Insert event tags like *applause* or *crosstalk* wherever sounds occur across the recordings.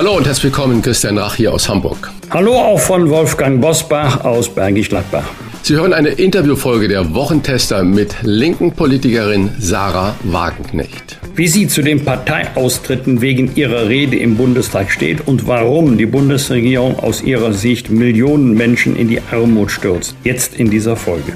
Hallo und herzlich willkommen, Christian Rach hier aus Hamburg. Hallo auch von Wolfgang Bosbach aus Bergisch Gladbach. Sie hören eine Interviewfolge der Wochentester mit linken Politikerin Sarah Wagenknecht. Wie sie zu den Parteiaustritten wegen ihrer Rede im Bundestag steht und warum die Bundesregierung aus ihrer Sicht Millionen Menschen in die Armut stürzt. Jetzt in dieser Folge.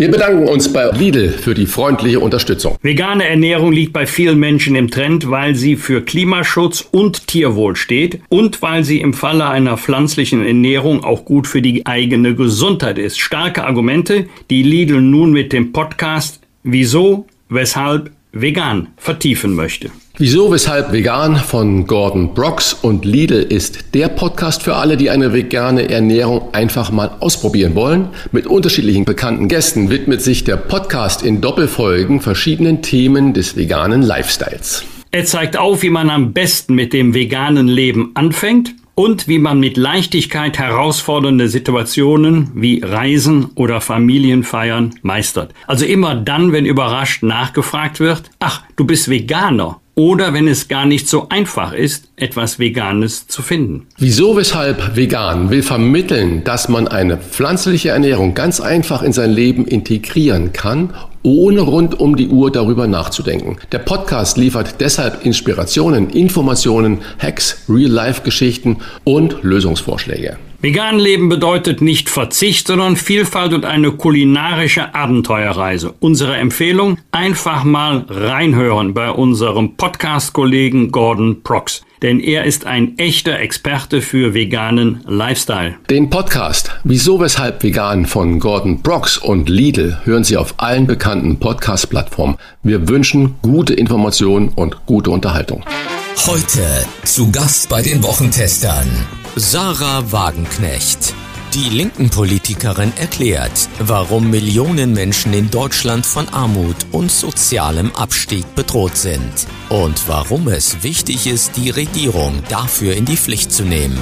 Wir bedanken uns bei Lidl für die freundliche Unterstützung. Vegane Ernährung liegt bei vielen Menschen im Trend, weil sie für Klimaschutz und Tierwohl steht und weil sie im Falle einer pflanzlichen Ernährung auch gut für die eigene Gesundheit ist. Starke Argumente, die Lidl nun mit dem Podcast Wieso, weshalb vegan vertiefen möchte. Wieso, weshalb vegan von Gordon Brooks und Lidl ist der Podcast für alle, die eine vegane Ernährung einfach mal ausprobieren wollen. Mit unterschiedlichen bekannten Gästen widmet sich der Podcast in Doppelfolgen verschiedenen Themen des veganen Lifestyles. Er zeigt auf, wie man am besten mit dem veganen Leben anfängt und wie man mit Leichtigkeit herausfordernde Situationen wie Reisen oder Familienfeiern meistert. Also immer dann, wenn überrascht nachgefragt wird, ach, du bist Veganer oder wenn es gar nicht so einfach ist, etwas Veganes zu finden. Wieso, weshalb vegan will vermitteln, dass man eine pflanzliche Ernährung ganz einfach in sein Leben integrieren kann, ohne rund um die Uhr darüber nachzudenken. Der Podcast liefert deshalb Inspirationen, Informationen, Hacks, Real-Life-Geschichten und Lösungsvorschläge. Vegan leben bedeutet nicht Verzicht, sondern Vielfalt und eine kulinarische Abenteuerreise. Unsere Empfehlung, einfach mal reinhören bei unserem Podcast-Kollegen Gordon Prox. Denn er ist ein echter Experte für veganen Lifestyle. Den Podcast Wieso, weshalb vegan von Gordon Brox und Lidl hören Sie auf allen bekannten Podcast-Plattformen. Wir wünschen gute Informationen und gute Unterhaltung. Heute zu Gast bei den Wochentestern Sarah Wagenknecht. Die linken Politikerin erklärt, warum Millionen Menschen in Deutschland von Armut und sozialem Abstieg bedroht sind und warum es wichtig ist, die Regierung dafür in die Pflicht zu nehmen.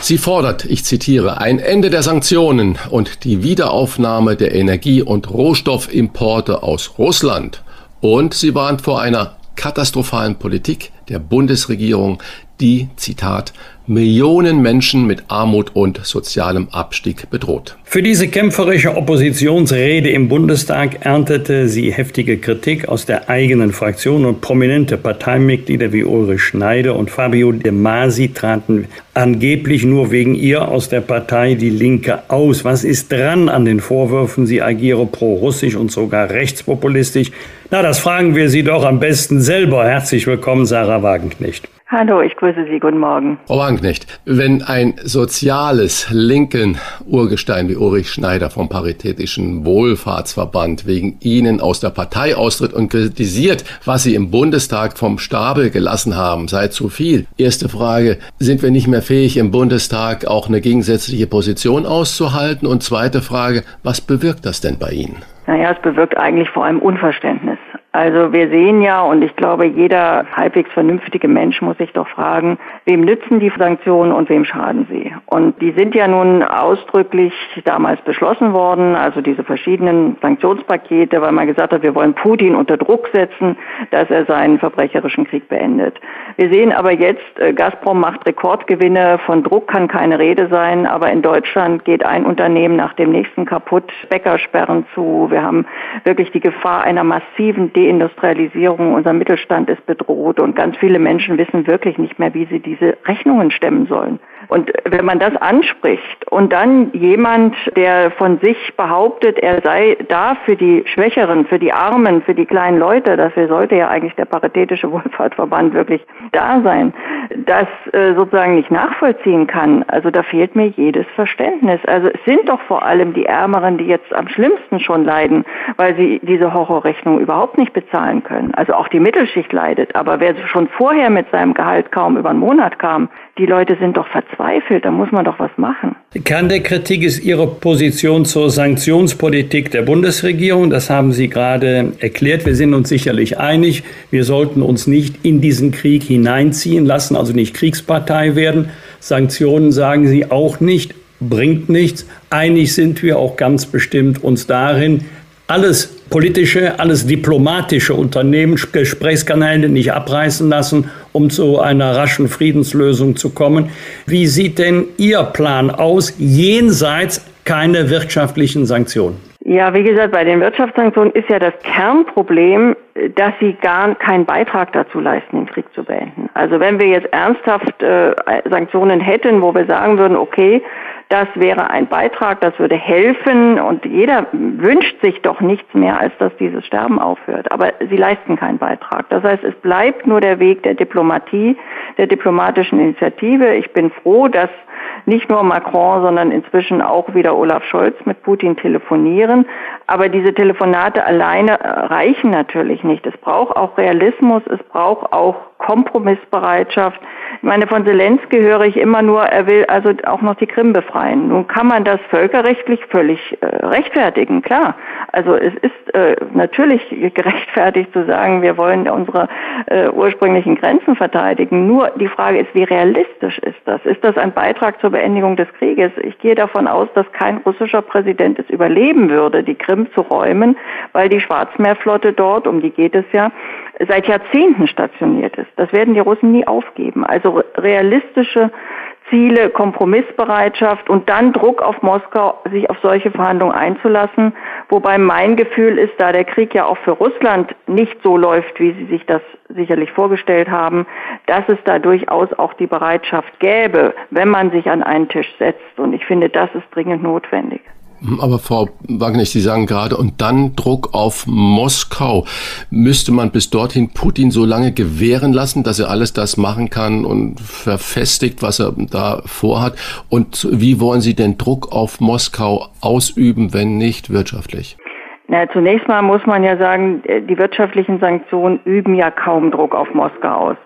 Sie fordert, ich zitiere, ein Ende der Sanktionen und die Wiederaufnahme der Energie- und Rohstoffimporte aus Russland. Und sie warnt vor einer katastrophalen Politik der Bundesregierung, die, Zitat, Millionen Menschen mit Armut und sozialem Abstieg bedroht. Für diese kämpferische Oppositionsrede im Bundestag erntete sie heftige Kritik aus der eigenen Fraktion und prominente Parteimitglieder wie Ulrich Schneider und Fabio De Masi traten angeblich nur wegen ihr aus der Partei Die Linke aus. Was ist dran an den Vorwürfen, sie agiere pro-russisch und sogar rechtspopulistisch? Na, das fragen wir Sie doch am besten selber. Herzlich willkommen, Sarah Wagenknecht. Hallo, ich grüße Sie. Guten Morgen. Frau Wagenknecht, wenn ein soziales linken Urgestein wie Ulrich Schneider vom Paritätischen Wohlfahrtsverband wegen Ihnen aus der Partei austritt und kritisiert, was Sie im Bundestag vom Stapel gelassen haben, sei zu viel. Erste Frage, sind wir nicht mehr fähig, im Bundestag auch eine gegensätzliche Position auszuhalten? Und zweite Frage, was bewirkt das denn bei Ihnen? Naja, es bewirkt eigentlich vor allem Unverständnis. Also wir sehen ja, und ich glaube, jeder halbwegs vernünftige Mensch muss sich doch fragen, wem nützen die Sanktionen und wem schaden sie? Und die sind ja nun ausdrücklich damals beschlossen worden, also diese verschiedenen Sanktionspakete, weil man gesagt hat, wir wollen Putin unter Druck setzen, dass er seinen verbrecherischen Krieg beendet. Wir sehen aber jetzt, äh, Gazprom macht Rekordgewinne, von Druck kann keine Rede sein, aber in Deutschland geht ein Unternehmen nach dem nächsten kaputt, Bäckersperren zu, wir haben wirklich die Gefahr einer massiven De Deindustrialisierung, unser Mittelstand ist bedroht und ganz viele Menschen wissen wirklich nicht mehr, wie sie diese Rechnungen stemmen sollen. Und wenn man das anspricht und dann jemand, der von sich behauptet, er sei da für die Schwächeren, für die Armen, für die kleinen Leute, dafür sollte ja eigentlich der Paritätische *laughs* Wohlfahrtsverband wirklich da sein, das äh, sozusagen nicht nachvollziehen kann, also da fehlt mir jedes Verständnis. Also es sind doch vor allem die Ärmeren, die jetzt am schlimmsten schon leiden, weil sie diese Horrorrechnung überhaupt nicht bezahlen können. Also auch die Mittelschicht leidet, aber wer schon vorher mit seinem Gehalt kaum über einen Monat kam, die Leute sind doch verzweifelt, da muss man doch was machen. Kern der Kritik ist Ihre Position zur Sanktionspolitik der Bundesregierung. Das haben Sie gerade erklärt. Wir sind uns sicherlich einig. Wir sollten uns nicht in diesen Krieg hineinziehen lassen, also nicht Kriegspartei werden. Sanktionen sagen Sie auch nicht, bringt nichts. Einig sind wir auch ganz bestimmt uns darin, alles politische, alles diplomatische Unternehmen, Gesprächskanäle nicht abreißen lassen, um zu einer raschen Friedenslösung zu kommen. Wie sieht denn Ihr Plan aus, jenseits keine wirtschaftlichen Sanktionen? Ja, wie gesagt, bei den Wirtschaftssanktionen ist ja das Kernproblem, dass sie gar keinen Beitrag dazu leisten, den Krieg zu beenden. Also wenn wir jetzt ernsthaft äh, Sanktionen hätten, wo wir sagen würden, okay, das wäre ein Beitrag, das würde helfen und jeder wünscht sich doch nichts mehr, als dass dieses Sterben aufhört. Aber sie leisten keinen Beitrag. Das heißt, es bleibt nur der Weg der Diplomatie, der diplomatischen Initiative. Ich bin froh, dass nicht nur Macron, sondern inzwischen auch wieder Olaf Scholz mit Putin telefonieren. Aber diese Telefonate alleine reichen natürlich nicht. Es braucht auch Realismus, es braucht auch Kompromissbereitschaft. Ich meine, von Zelensky höre ich immer nur, er will also auch noch die Krim befreien. Nun kann man das völkerrechtlich völlig äh, rechtfertigen, klar. Also es ist äh, natürlich *laughs* gerechtfertigt zu sagen, wir wollen unsere äh, ursprünglichen Grenzen verteidigen. Nur die Frage ist, wie realistisch ist das? Ist das ein Beitrag zur Beendigung des Krieges? Ich gehe davon aus, dass kein russischer Präsident es überleben würde, die Krim zu räumen, weil die Schwarzmeerflotte dort, um die geht es ja, seit Jahrzehnten stationiert ist. Das werden die Russen nie aufgeben. Also realistische Ziele, Kompromissbereitschaft und dann Druck auf Moskau, sich auf solche Verhandlungen einzulassen. Wobei mein Gefühl ist, da der Krieg ja auch für Russland nicht so läuft, wie Sie sich das sicherlich vorgestellt haben, dass es da durchaus auch die Bereitschaft gäbe, wenn man sich an einen Tisch setzt. Und ich finde, das ist dringend notwendig. Aber Frau Wagner, Sie sagen gerade, und dann Druck auf Moskau. Müsste man bis dorthin Putin so lange gewähren lassen, dass er alles das machen kann und verfestigt, was er da vorhat? Und wie wollen Sie den Druck auf Moskau ausüben, wenn nicht wirtschaftlich? Na, zunächst mal muss man ja sagen, die wirtschaftlichen Sanktionen üben ja kaum Druck auf Moskau aus.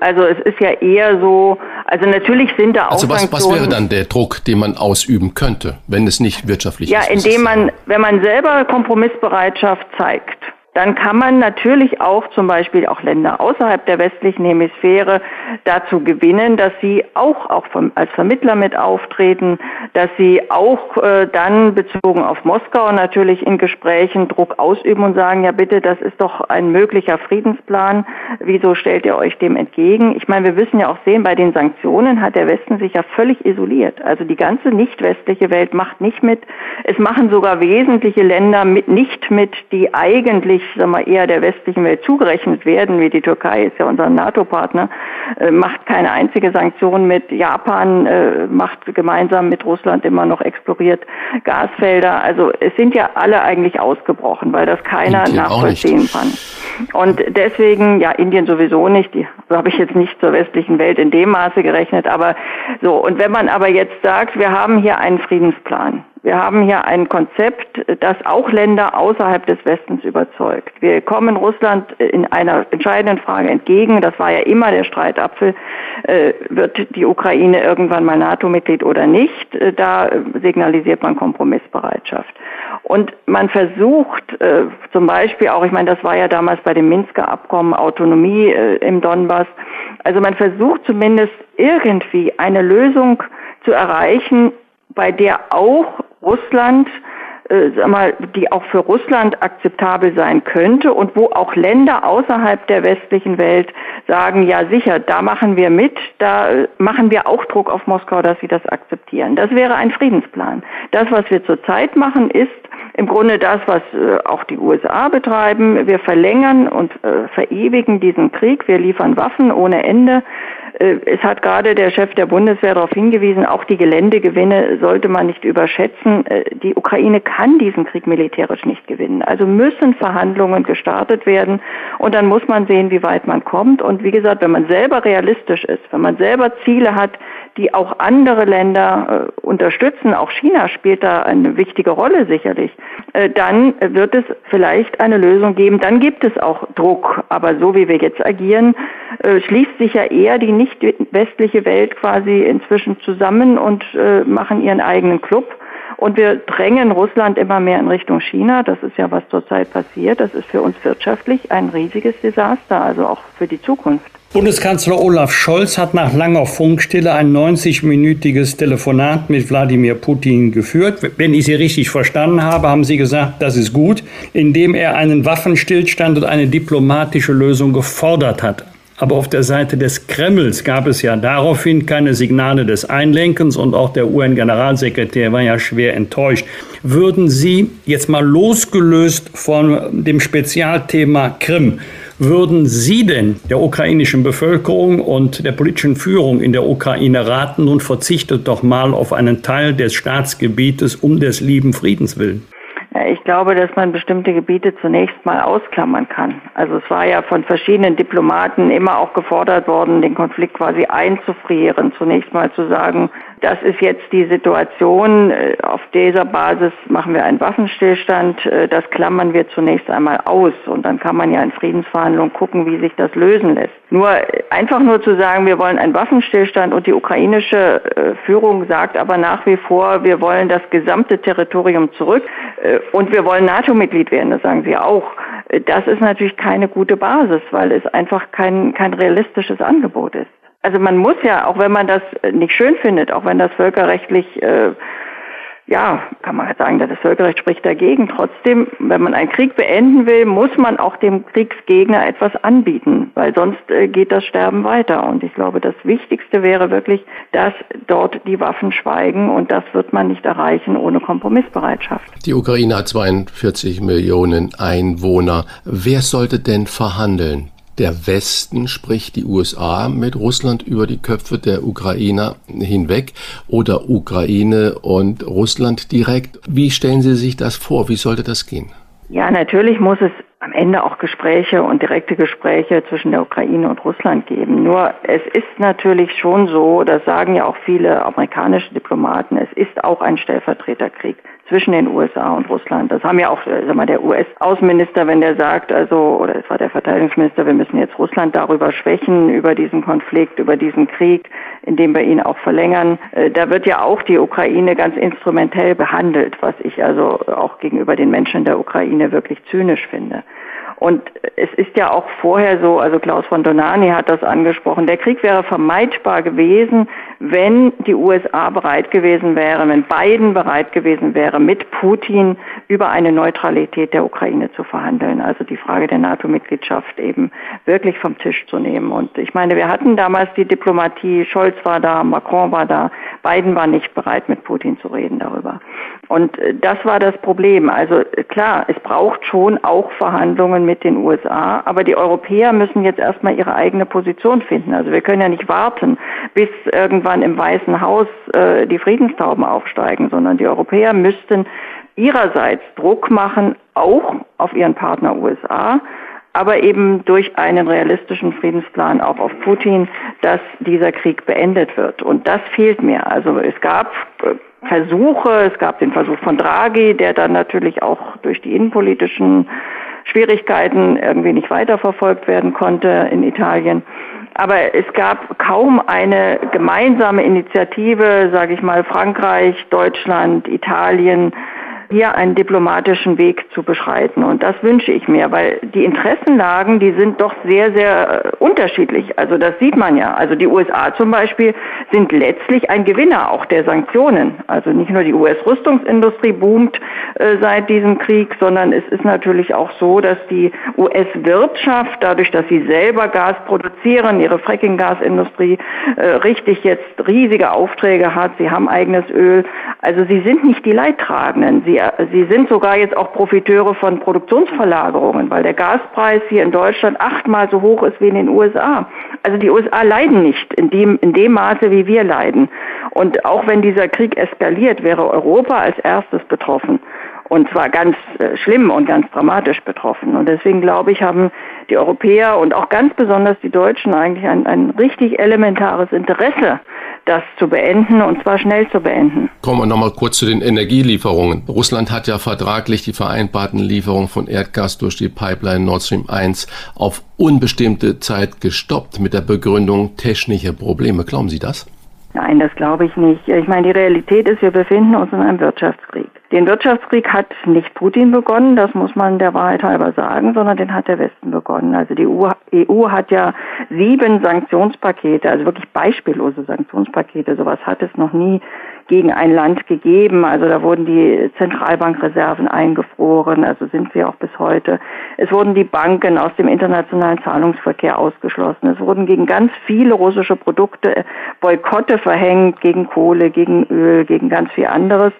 Also es ist ja eher so, also natürlich sind da auch Also was, was wäre dann der Druck, den man ausüben könnte, wenn es nicht wirtschaftlich ja, ist? Ja, indem man, wenn man selber Kompromissbereitschaft zeigt dann kann man natürlich auch zum Beispiel auch Länder außerhalb der westlichen Hemisphäre dazu gewinnen, dass sie auch, auch vom, als Vermittler mit auftreten, dass sie auch äh, dann bezogen auf Moskau natürlich in Gesprächen Druck ausüben und sagen, ja bitte, das ist doch ein möglicher Friedensplan, wieso stellt ihr euch dem entgegen? Ich meine, wir müssen ja auch sehen, bei den Sanktionen hat der Westen sich ja völlig isoliert. Also die ganze nicht westliche Welt macht nicht mit. Es machen sogar wesentliche Länder mit, nicht mit, die eigentlich sag mal, eher der westlichen Welt zugerechnet werden, wie die Türkei ist ja unser NATO-Partner, äh, macht keine einzige Sanktion mit. Japan äh, macht gemeinsam mit Russland immer noch exploriert Gasfelder. Also es sind ja alle eigentlich ausgebrochen, weil das keiner nachvollziehen kann. Und deswegen, ja, Indien sowieso nicht, die so habe ich jetzt nicht zur westlichen Welt in dem Maße gerechnet, aber so. Und wenn man aber jetzt sagt, wir haben hier einen Friedensplan, wir haben hier ein Konzept, das auch Länder außerhalb des Westens überzeugt. Wir kommen Russland in einer entscheidenden Frage entgegen. Das war ja immer der Streitapfel. Äh, wird die Ukraine irgendwann mal NATO-Mitglied oder nicht? Äh, da signalisiert man Kompromissbereitschaft. Und man versucht äh, zum Beispiel auch, ich meine, das war ja damals bei dem Minsker Abkommen, Autonomie im Donbass. Also man versucht zumindest irgendwie eine Lösung zu erreichen, bei der auch Russland, äh, sag mal, die auch für Russland akzeptabel sein könnte und wo auch Länder außerhalb der westlichen Welt sagen, ja sicher, da machen wir mit, da äh, machen wir auch Druck auf Moskau, dass sie das akzeptieren. Das wäre ein Friedensplan. Das, was wir zurzeit machen, ist im Grunde das, was äh, auch die USA betreiben. Wir verlängern und äh, verewigen diesen Krieg. Wir liefern Waffen ohne Ende. Äh, es hat gerade der Chef der Bundeswehr darauf hingewiesen, auch die Geländegewinne sollte man nicht überschätzen. Die Ukraine kann diesen Krieg militärisch nicht gewinnen. Also müssen Verhandlungen gestartet werden und dann muss man sehen, wie weit man kommt. Und wie gesagt, wenn man selber realistisch ist, wenn man selber Ziele hat, die auch andere Länder äh, unterstützen, auch China spielt da eine wichtige Rolle sicherlich, äh, dann wird es vielleicht eine Lösung geben. Dann gibt es auch Druck. Aber so wie wir jetzt agieren, äh, schließt sich ja eher die nicht westliche Welt quasi inzwischen zusammen und äh, machen ihren eigenen Club. Und wir drängen Russland immer mehr in Richtung China. Das ist ja, was zurzeit passiert. Das ist für uns wirtschaftlich ein riesiges Desaster, also auch für die Zukunft. Bundeskanzler Olaf Scholz hat nach langer Funkstille ein 90-minütiges Telefonat mit Wladimir Putin geführt. Wenn ich Sie richtig verstanden habe, haben Sie gesagt, das ist gut, indem er einen Waffenstillstand und eine diplomatische Lösung gefordert hat. Aber auf der Seite des Kremls gab es ja daraufhin keine Signale des Einlenkens und auch der UN-Generalsekretär war ja schwer enttäuscht. Würden Sie jetzt mal losgelöst von dem Spezialthema Krim, würden Sie denn der ukrainischen Bevölkerung und der politischen Führung in der Ukraine raten, nun verzichtet doch mal auf einen Teil des Staatsgebietes um des lieben Friedens willen? Ich glaube, dass man bestimmte Gebiete zunächst mal ausklammern kann. Also es war ja von verschiedenen Diplomaten immer auch gefordert worden, den Konflikt quasi einzufrieren. Zunächst mal zu sagen, das ist jetzt die Situation. Äh, auf dieser Basis machen wir einen Waffenstillstand. Äh, das klammern wir zunächst einmal aus. Und dann kann man ja in Friedensverhandlungen gucken, wie sich das lösen lässt. Nur einfach nur zu sagen, wir wollen einen Waffenstillstand und die ukrainische äh, Führung sagt aber nach wie vor, wir wollen das gesamte Territorium zurück und wir wollen NATO-Mitglied werden, das sagen sie auch. Das ist natürlich keine gute Basis, weil es einfach kein, kein realistisches Angebot ist also man muss ja, auch wenn man das nicht schön findet, auch wenn das völkerrechtlich, äh, ja, kann man sagen, das Völkerrecht spricht dagegen. Trotzdem, wenn man einen Krieg beenden will, muss man auch dem Kriegsgegner etwas anbieten, weil sonst äh, geht das Sterben weiter. Und ich glaube, das Wichtigste wäre wirklich, dass dort die Waffen schweigen und das wird man nicht erreichen ohne Kompromissbereitschaft. Die Ukraine hat 42 Millionen Einwohner. Wer sollte denn verhandeln? Der Westen, sprich die USA, mit Russland über die Köpfe der Ukrainer hinweg oder Ukraine und Russland direkt. Wie stellen Sie sich das vor? Wie sollte das gehen? Ja, natürlich muss es am Ende auch Gespräche und direkte Gespräche zwischen der Ukraine und Russland geben. Nur es ist natürlich schon so, das sagen ja auch viele amerikanische Diplomaten, es ist auch ein Stellvertreterkrieg zwischen den USA und Russland. Das haben ja auch äh, sag mal, der US-Außenminister, wenn der sagt, also, oder es war der Verteidigungsminister, wir müssen jetzt Russland darüber schwächen, über diesen Konflikt, über diesen Krieg, indem wir ihn auch verlängern. Äh, da wird ja auch die Ukraine ganz instrumentell behandelt, was ich also auch gegenüber den Menschen der Ukraine wirklich zynisch finde. Und es ist ja auch vorher so, also Klaus von Donani hat das angesprochen, der Krieg wäre vermeidbar gewesen, wenn die USA bereit gewesen wären, wenn Biden bereit gewesen wäre, mit Putin über eine Neutralität der Ukraine zu verhandeln. Also die Frage der NATO-Mitgliedschaft eben wirklich vom Tisch zu nehmen. Und ich meine, wir hatten damals die Diplomatie, Scholz war da, Macron war da, Biden war nicht bereit, mit Putin zu reden darüber. Und äh, das war das Problem. Also äh, klar, es braucht schon auch Verhandlungen mit den USA, aber die Europäer müssen jetzt erstmal ihre eigene Position finden. Also wir können ja nicht warten, bis irgendwann im Weißen Haus äh, die Friedenstauben aufsteigen, sondern die Europäer müssten ihrerseits Druck machen, auch auf ihren Partner USA, aber eben durch einen realistischen Friedensplan auch auf Putin, dass dieser Krieg beendet wird. Und das fehlt mir. Also es gab äh, Versuche. Es gab den Versuch von Draghi, der dann natürlich auch durch die innenpolitischen Schwierigkeiten irgendwie nicht weiterverfolgt werden konnte in Italien. Aber es gab kaum eine gemeinsame Initiative, sage ich mal, Frankreich, Deutschland, Italien, hier einen diplomatischen Weg zu beschreiten. Und das wünsche ich mir, weil die Interessenlagen, die sind doch sehr, sehr äh, unterschiedlich. Also das sieht man ja. Also die USA zum Beispiel sind letztlich ein Gewinner auch der Sanktionen. Also nicht nur die US-Rüstungsindustrie boomt äh, seit diesem Krieg, sondern es ist natürlich auch so, dass die US-Wirtschaft, dadurch, dass sie selber Gas produzieren, ihre Fracking-Gasindustrie äh, richtig jetzt riesige Aufträge hat, sie haben eigenes Öl. Also sie sind nicht die Leidtragenden. Sie Sie, sind sogar jetzt auch Profiteure von Produktionsverlagerungen, weil der Gaspreis hier in Deutschland achtmal so hoch ist wie in den USA. Also die USA leiden nicht in dem, in dem Maße, wie wir leiden. Und auch wenn dieser Krieg eskaliert, wäre Europa als erstes betroffen. Und zwar ganz äh, schlimm und ganz dramatisch betroffen. Und deswegen glaube ich, haben die Europäer und auch ganz besonders die Deutschen eigentlich ein, ein richtig elementares Interesse, das zu beenden und zwar schnell zu beenden. Kommen wir nochmal kurz zu den Energielieferungen. Russland hat ja vertraglich die vereinbarten Lieferungen von Erdgas durch die Pipeline Nord Stream 1 auf unbestimmte Zeit gestoppt mit der Begründung technische Probleme. Glauben Sie das? Nein, das glaube ich nicht. Ich meine, die Realität ist, wir befinden uns in einem Wirtschaftskrieg. Den Wirtschaftskrieg hat nicht Putin begonnen, das muss man der Wahrheit halber sagen, sondern den hat der Westen begonnen. Also die EU, EU hat ja sieben Sanktionspakete, also wirklich beispiellose Sanktionspakete. Sowas hat es noch nie gegen ein Land gegeben. Also da wurden die Zentralbankreserven eingefroren, also sind sie auch bis heute. Es wurden die Banken aus dem internationalen Zahlungsverkehr ausgeschlossen. Es wurden gegen ganz viele russische Produkte Boykotte verhängt, gegen Kohle, gegen Öl, gegen ganz viel anderes.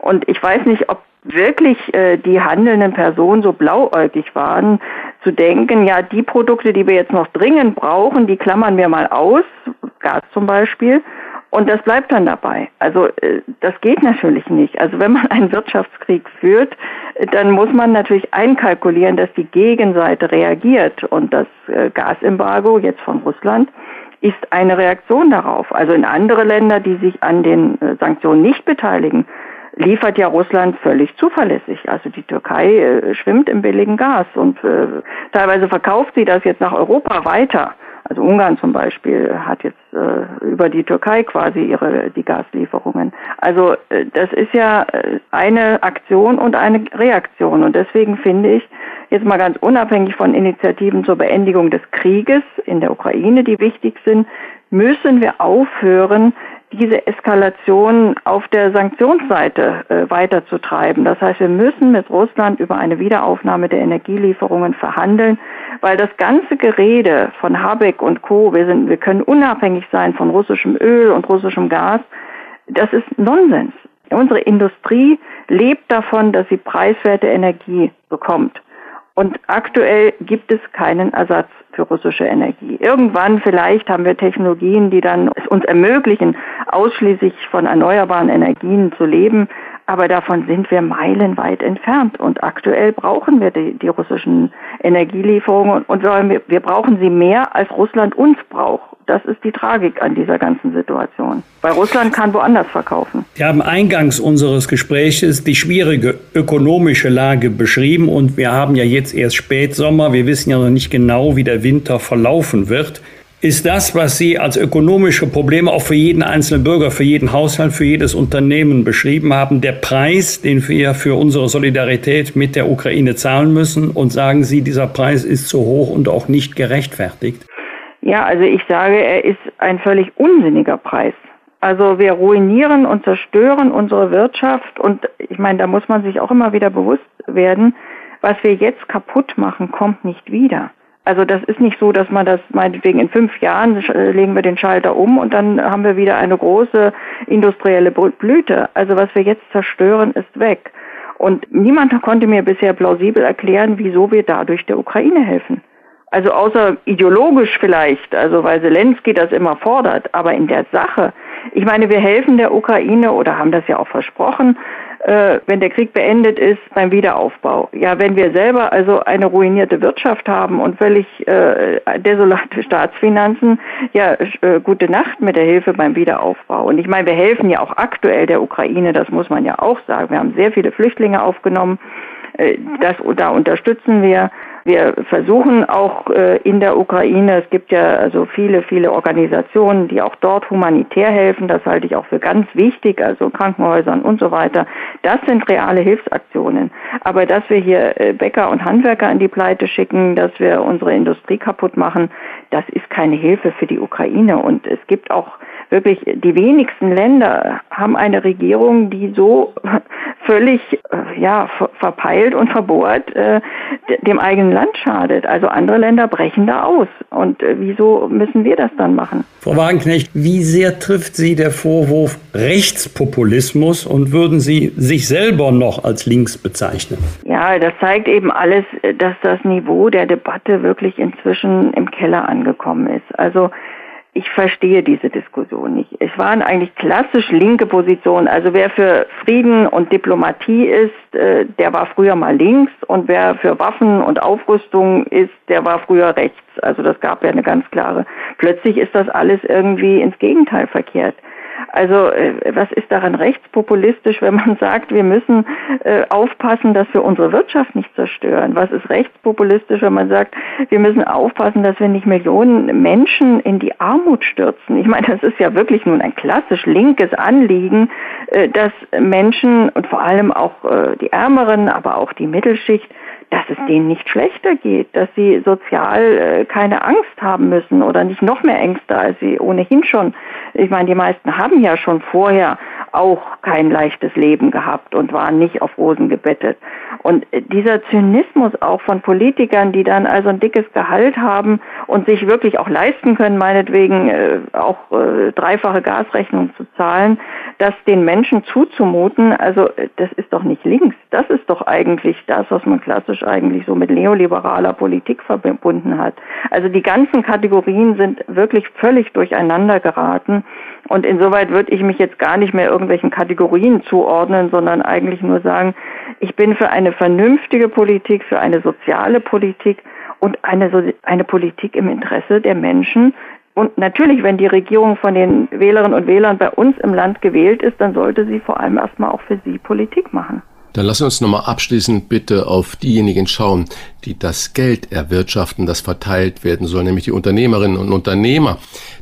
Und ich weiß nicht, ob wirklich äh, die handelnden Personen so blauäugig waren, zu denken, ja, die Produkte, die wir jetzt noch dringend brauchen, die klammern wir mal aus, Gas zum Beispiel, und das bleibt dann dabei. Also äh, das geht natürlich nicht. Also wenn man einen Wirtschaftskrieg führt, dann muss man natürlich einkalkulieren, dass die Gegenseite reagiert. Und das äh, Gasembargo jetzt von Russland ist eine Reaktion darauf. Also in andere Länder, die sich an den äh, Sanktionen nicht beteiligen, liefert ja Russland völlig zuverlässig. Also die Türkei schwimmt im billigen Gas und teilweise verkauft sie das jetzt nach Europa weiter. Also Ungarn zum Beispiel hat jetzt äh, über die Türkei quasi ihre die Gaslieferungen. Also äh, das ist ja äh, eine Aktion und eine Reaktion und deswegen finde ich jetzt mal ganz unabhängig von Initiativen zur Beendigung des Krieges in der Ukraine, die wichtig sind, müssen wir aufhören, diese Eskalation auf der Sanktionsseite äh, weiterzutreiben. Das heißt, wir müssen mit Russland über eine Wiederaufnahme der Energielieferungen verhandeln, weil das ganze Gerede von Habeck und Co., wir, sind, wir können unabhängig sein von russischem Öl und russischem Gas, das ist Nonsens. Unsere Industrie lebt davon, dass sie preiswerte Energie bekommt. Und aktuell gibt es keinen Ersatz für russische Energie. Irgendwann vielleicht haben wir Technologien, die dann es uns ermöglichen, ausschließlich von erneuerbaren Energien zu leben. Aber davon sind wir meilenweit entfernt. Und aktuell brauchen wir die, die russischen Energielieferungen und wir, wir brauchen sie mehr, als Russland uns braucht. Das ist die Tragik an dieser ganzen Situation. Weil Russland kann woanders verkaufen. Sie haben eingangs unseres Gespräches die schwierige ökonomische Lage beschrieben und wir haben ja jetzt erst Spätsommer. Wir wissen ja noch nicht genau, wie der Winter verlaufen wird. Ist das, was Sie als ökonomische Probleme auch für jeden einzelnen Bürger, für jeden Haushalt, für jedes Unternehmen beschrieben haben, der Preis, den wir für unsere Solidarität mit der Ukraine zahlen müssen? Und sagen Sie, dieser Preis ist zu hoch und auch nicht gerechtfertigt? Ja, also ich sage, er ist ein völlig unsinniger Preis. Also wir ruinieren und zerstören unsere Wirtschaft und ich meine, da muss man sich auch immer wieder bewusst werden, was wir jetzt kaputt machen, kommt nicht wieder. Also das ist nicht so, dass man das meinetwegen in fünf Jahren legen wir den Schalter um und dann haben wir wieder eine große industrielle Blüte. Also was wir jetzt zerstören, ist weg. Und niemand konnte mir bisher plausibel erklären, wieso wir dadurch der Ukraine helfen. Also außer ideologisch vielleicht, also weil Zelensky das immer fordert, aber in der Sache, ich meine, wir helfen der Ukraine oder haben das ja auch versprochen, äh, wenn der Krieg beendet ist, beim Wiederaufbau. Ja, wenn wir selber also eine ruinierte Wirtschaft haben und völlig äh, desolate *laughs* Staatsfinanzen, ja, äh, gute Nacht mit der Hilfe beim Wiederaufbau. Und ich meine, wir helfen ja auch aktuell der Ukraine, das muss man ja auch sagen. Wir haben sehr viele Flüchtlinge aufgenommen. Äh, das, da unterstützen wir. Wir versuchen auch äh, in der Ukraine, es gibt ja also viele, viele Organisationen, die auch dort humanitär helfen. Das halte ich auch für ganz wichtig, also Krankenhäusern und so weiter. Das sind reale Hilfsaktionen. Aber dass wir hier äh, Bäcker und Handwerker in die Pleite schicken, dass wir unsere Industrie kaputt machen, das ist keine Hilfe für die Ukraine. Und es gibt auch wirklich, die wenigsten Länder haben eine Regierung, die so *laughs* völlig äh, ja, verpeilt und verbohrt äh, dem eigenen Land schadet. Also andere Länder brechen da aus. Und äh, wieso müssen wir das dann machen? Frau Wagenknecht, wie sehr trifft Sie der Vorwurf Rechtspopulismus und würden Sie sich selber noch als links bezeichnen? Ja, das zeigt eben alles, dass das Niveau der Debatte wirklich inzwischen im Keller angekommen ist. Also ich verstehe diese Diskussion nicht. Es waren eigentlich klassisch linke Positionen. Also wer für Frieden und Diplomatie ist, äh, der war früher mal links und wer für Waffen und Aufrüstung ist, der war früher rechts. Also das gab ja eine ganz klare. Plötzlich ist das alles irgendwie ins Gegenteil verkehrt. Also äh, was ist daran rechtspopulistisch, wenn man *laughs* sagt, wir müssen äh, aufpassen, dass wir unsere Wirtschaft nicht zerstören? Was ist rechtspopulistisch, wenn man sagt, wir müssen aufpassen, dass wir nicht Millionen Menschen in die Armut stürzen? Ich meine, das ist ja wirklich nun ein klassisch linkes Anliegen, äh, dass Menschen und vor allem auch die Ärmeren, aber auch die Mittelschicht dass es denen nicht schlechter geht, dass sie sozial äh, keine Angst haben müssen oder nicht noch mehr Ängste, als sie ohnehin schon. Ich meine, die meisten haben ja schon vorher auch kein leichtes Leben gehabt und waren nicht auf Rosen gebettet. Und dieser Zynismus auch von Politikern, die dann also ein dickes Gehalt haben und sich wirklich auch leisten können, meinetwegen äh, auch äh, dreifache Gasrechnung zu zahlen, das den Menschen zuzumuten, also äh, das ist doch nicht links. Das ist doch eigentlich das, was man klassisch eigentlich so mit neoliberaler Politik verbunden hat. Also die ganzen Kategorien sind wirklich völlig durcheinander geraten. Und insoweit würde ich mich jetzt gar nicht mehr irgendwelchen Kategorien zuordnen, sondern eigentlich nur sagen, ich bin für eine vernünftige Politik, für eine soziale Politik und eine, eine Politik im Interesse der Menschen. Und natürlich, wenn die Regierung von den Wählerinnen und Wählern bei uns im Land gewählt ist, dann sollte sie vor allem erstmal auch für sie Politik machen. Dann lassen wir uns nochmal abschließend bitte auf diejenigen schauen, die das Geld erwirtschaften, das verteilt werden soll, nämlich die Unternehmerinnen und Unternehmer.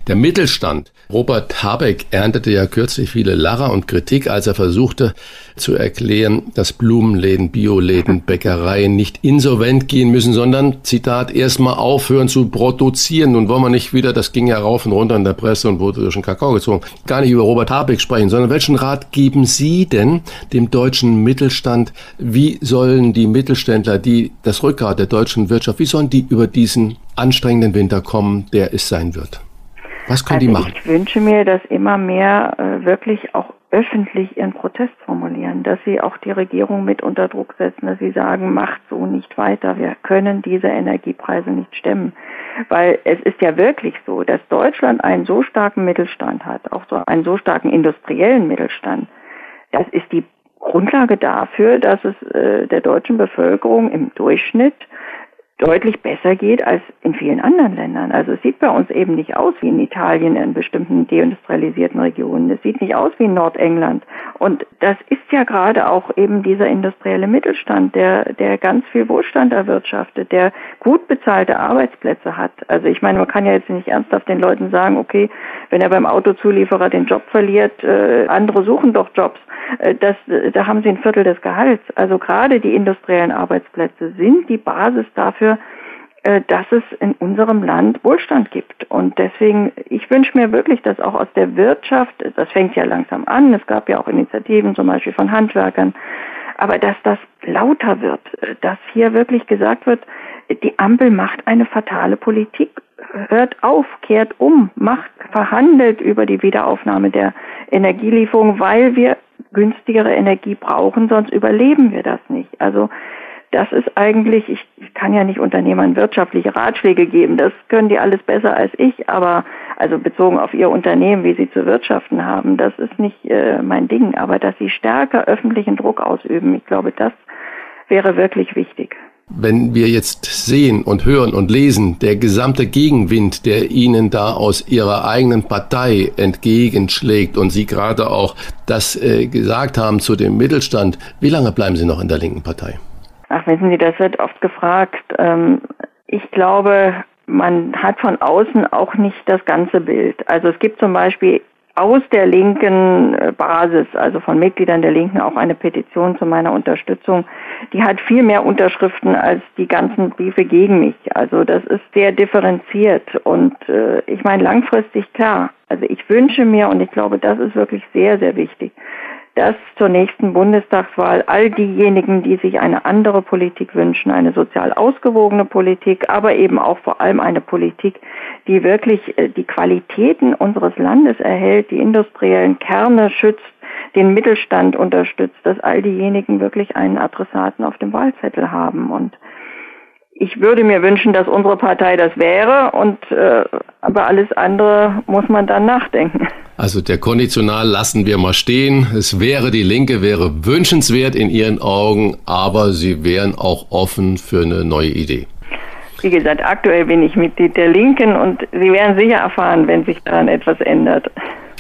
Der Mittelstand. Robert Habeck erntete ja kürzlich viele Lacher und Kritik, als er versuchte zu erklären, dass Blumenläden, Bioläden, Bäckereien nicht insolvent gehen müssen, sondern, Zitat, erstmal aufhören zu produzieren. Nun wollen wir nicht wieder, das ging ja rauf und runter in der Presse und wurde durch den Kakao gezogen, gar nicht über Robert Habeck sprechen, sondern welchen Rat geben Sie denn dem deutschen Mittelstand? Wie sollen die Mittelständler, die das Rückgrat der deutschen Wirtschaft, wie sollen die über diesen anstrengenden Winter kommen, der es sein wird? Was können also die machen? Ich wünsche mir, dass immer mehr äh, wirklich auch öffentlich ihren Protest formulieren, dass sie auch die Regierung mit unter Druck setzen, dass sie sagen, macht so nicht weiter, wir können diese Energiepreise nicht stemmen. Weil es ist ja wirklich so, dass Deutschland einen so starken Mittelstand hat, auch so einen so starken industriellen Mittelstand. Das ist die Grundlage dafür, dass es äh, der deutschen Bevölkerung im Durchschnitt deutlich besser geht als in vielen anderen Ländern. Also es sieht bei uns eben nicht aus wie in Italien in bestimmten deindustrialisierten Regionen. Es sieht nicht aus wie in Nordengland. Und das ist ja gerade auch eben dieser industrielle Mittelstand, der, der ganz viel Wohlstand erwirtschaftet, der gut bezahlte Arbeitsplätze hat. Also ich meine, man kann ja jetzt nicht ernsthaft den Leuten sagen, okay, wenn er beim Autozulieferer den Job verliert, äh, andere suchen doch Jobs. Äh, das, da haben sie ein Viertel des Gehalts. Also gerade die industriellen Arbeitsplätze sind die Basis dafür, äh, dass es in unserem Land Wohlstand gibt. Und deswegen, ich wünsche mir wirklich, dass auch aus der Wirtschaft, das fängt ja langsam an, es gab ja auch Initiativen zum Beispiel von Handwerkern, aber dass das lauter wird, dass hier wirklich gesagt wird, die Ampel macht eine fatale Politik, hört auf, kehrt um, macht, verhandelt über die Wiederaufnahme der Energielieferung, weil wir günstigere Energie brauchen, sonst überleben wir das nicht. Also das ist eigentlich, ich, ich kann ja nicht Unternehmern wirtschaftliche Ratschläge geben, das können die alles besser als ich, aber also bezogen auf ihr Unternehmen, wie sie zu wirtschaften haben, das ist nicht äh, mein Ding, aber dass sie stärker öffentlichen Druck ausüben, ich glaube, das wäre wirklich wichtig. Wenn wir jetzt sehen und hören und lesen, der gesamte Gegenwind, der Ihnen da aus Ihrer eigenen Partei entgegenschlägt und Sie gerade auch das äh, gesagt haben zu dem Mittelstand, wie lange bleiben Sie noch in der linken Partei? Ach, wissen Sie, das wird oft gefragt. Ähm, ich glaube, man hat von außen auch nicht das ganze Bild. Also es gibt zum Beispiel aus der linken äh, Basis, also von Mitgliedern der Linken, auch eine Petition zu meiner Unterstützung. Die hat viel mehr Unterschriften als die ganzen Briefe gegen mich. Also das ist sehr differenziert und äh, ich meine langfristig klar. Also ich wünsche mir und ich glaube, das ist wirklich sehr, sehr wichtig, dass zur nächsten Bundestagswahl all diejenigen, die sich eine andere Politik wünschen, eine sozial ausgewogene Politik, aber eben auch vor allem eine Politik, die wirklich äh, die Qualitäten unseres Landes erhält, die industriellen Kerne schützt, den Mittelstand unterstützt, dass all diejenigen wirklich einen Adressaten auf dem Wahlzettel haben. Und ich würde mir wünschen, dass unsere Partei das wäre und äh, aber alles andere muss man dann nachdenken. Also der Konditional lassen wir mal stehen. Es wäre die Linke, wäre wünschenswert in Ihren Augen, aber Sie wären auch offen für eine neue Idee. Wie gesagt, aktuell bin ich Mitglied der Linken und Sie werden sicher erfahren, wenn sich daran etwas ändert.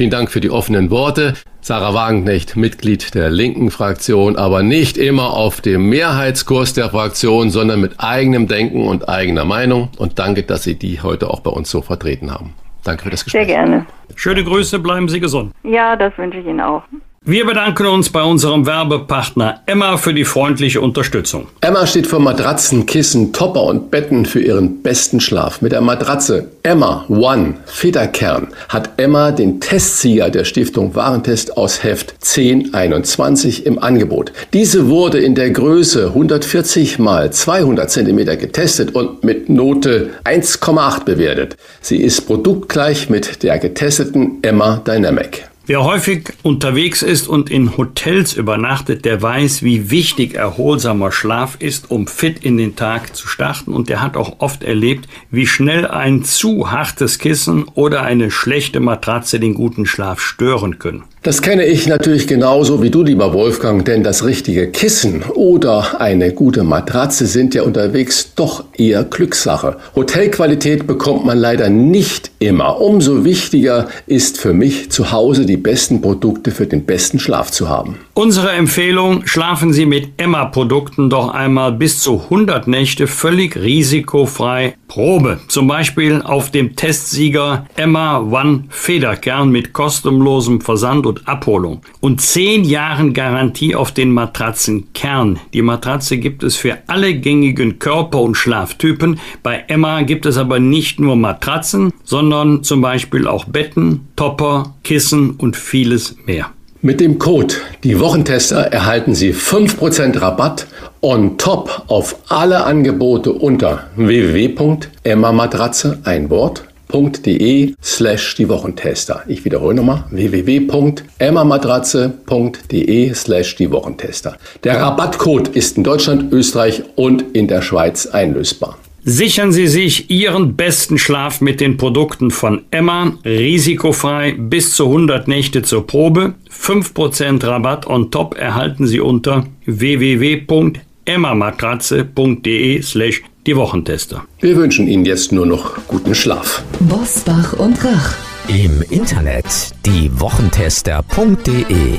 Vielen Dank für die offenen Worte. Sarah Wagenknecht, Mitglied der linken Fraktion, aber nicht immer auf dem Mehrheitskurs der Fraktion, sondern mit eigenem Denken und eigener Meinung. Und danke, dass Sie die heute auch bei uns so vertreten haben. Danke für das Gespräch. Sehr gerne. Schöne Grüße, bleiben Sie gesund. Ja, das wünsche ich Ihnen auch. Wir bedanken uns bei unserem Werbepartner Emma für die freundliche Unterstützung. Emma steht für Matratzen, Kissen, Topper und Betten für ihren besten Schlaf. Mit der Matratze Emma One Federkern hat Emma den Testsieger der Stiftung Warentest aus Heft 1021 im Angebot. Diese wurde in der Größe 140 mal 200 cm getestet und mit Note 1,8 bewertet. Sie ist produktgleich mit der getesteten Emma Dynamic. Wer häufig unterwegs ist und in Hotels übernachtet, der weiß, wie wichtig erholsamer Schlaf ist, um fit in den Tag zu starten. Und der hat auch oft erlebt, wie schnell ein zu hartes Kissen oder eine schlechte Matratze den guten Schlaf stören können. Das kenne ich natürlich genauso wie du, lieber Wolfgang, denn das richtige Kissen oder eine gute Matratze sind ja unterwegs doch eher Glückssache. Hotelqualität bekommt man leider nicht immer. Umso wichtiger ist für mich zu Hause die besten Produkte für den besten Schlaf zu haben. Unsere Empfehlung, schlafen Sie mit Emma-Produkten doch einmal bis zu 100 Nächte völlig risikofrei Probe. Zum Beispiel auf dem Testsieger Emma One Federkern mit kostenlosem Versand und Abholung und 10 Jahren Garantie auf den Matratzenkern. Die Matratze gibt es für alle gängigen Körper- und Schlaftypen. Bei Emma gibt es aber nicht nur Matratzen, sondern zum Beispiel auch Betten, Topper, Kissen und vieles mehr. Mit dem Code die Wochentester erhalten Sie 5% Rabatt on top auf alle Angebote unter www.emmamatratze ein Wort.de slash die Wochentester. Ich wiederhole nochmal www.emmamatratze.de slash die Wochentester. Der Rabattcode ist in Deutschland, Österreich und in der Schweiz einlösbar. Sichern Sie sich Ihren besten Schlaf mit den Produkten von Emma, risikofrei bis zu 100 Nächte zur Probe. 5% Rabatt on top erhalten Sie unter www.emmamatratze.de slash die Wochentester. Wir wünschen Ihnen jetzt nur noch guten Schlaf. Bosbach und Rach. Im Internet diewochentester.de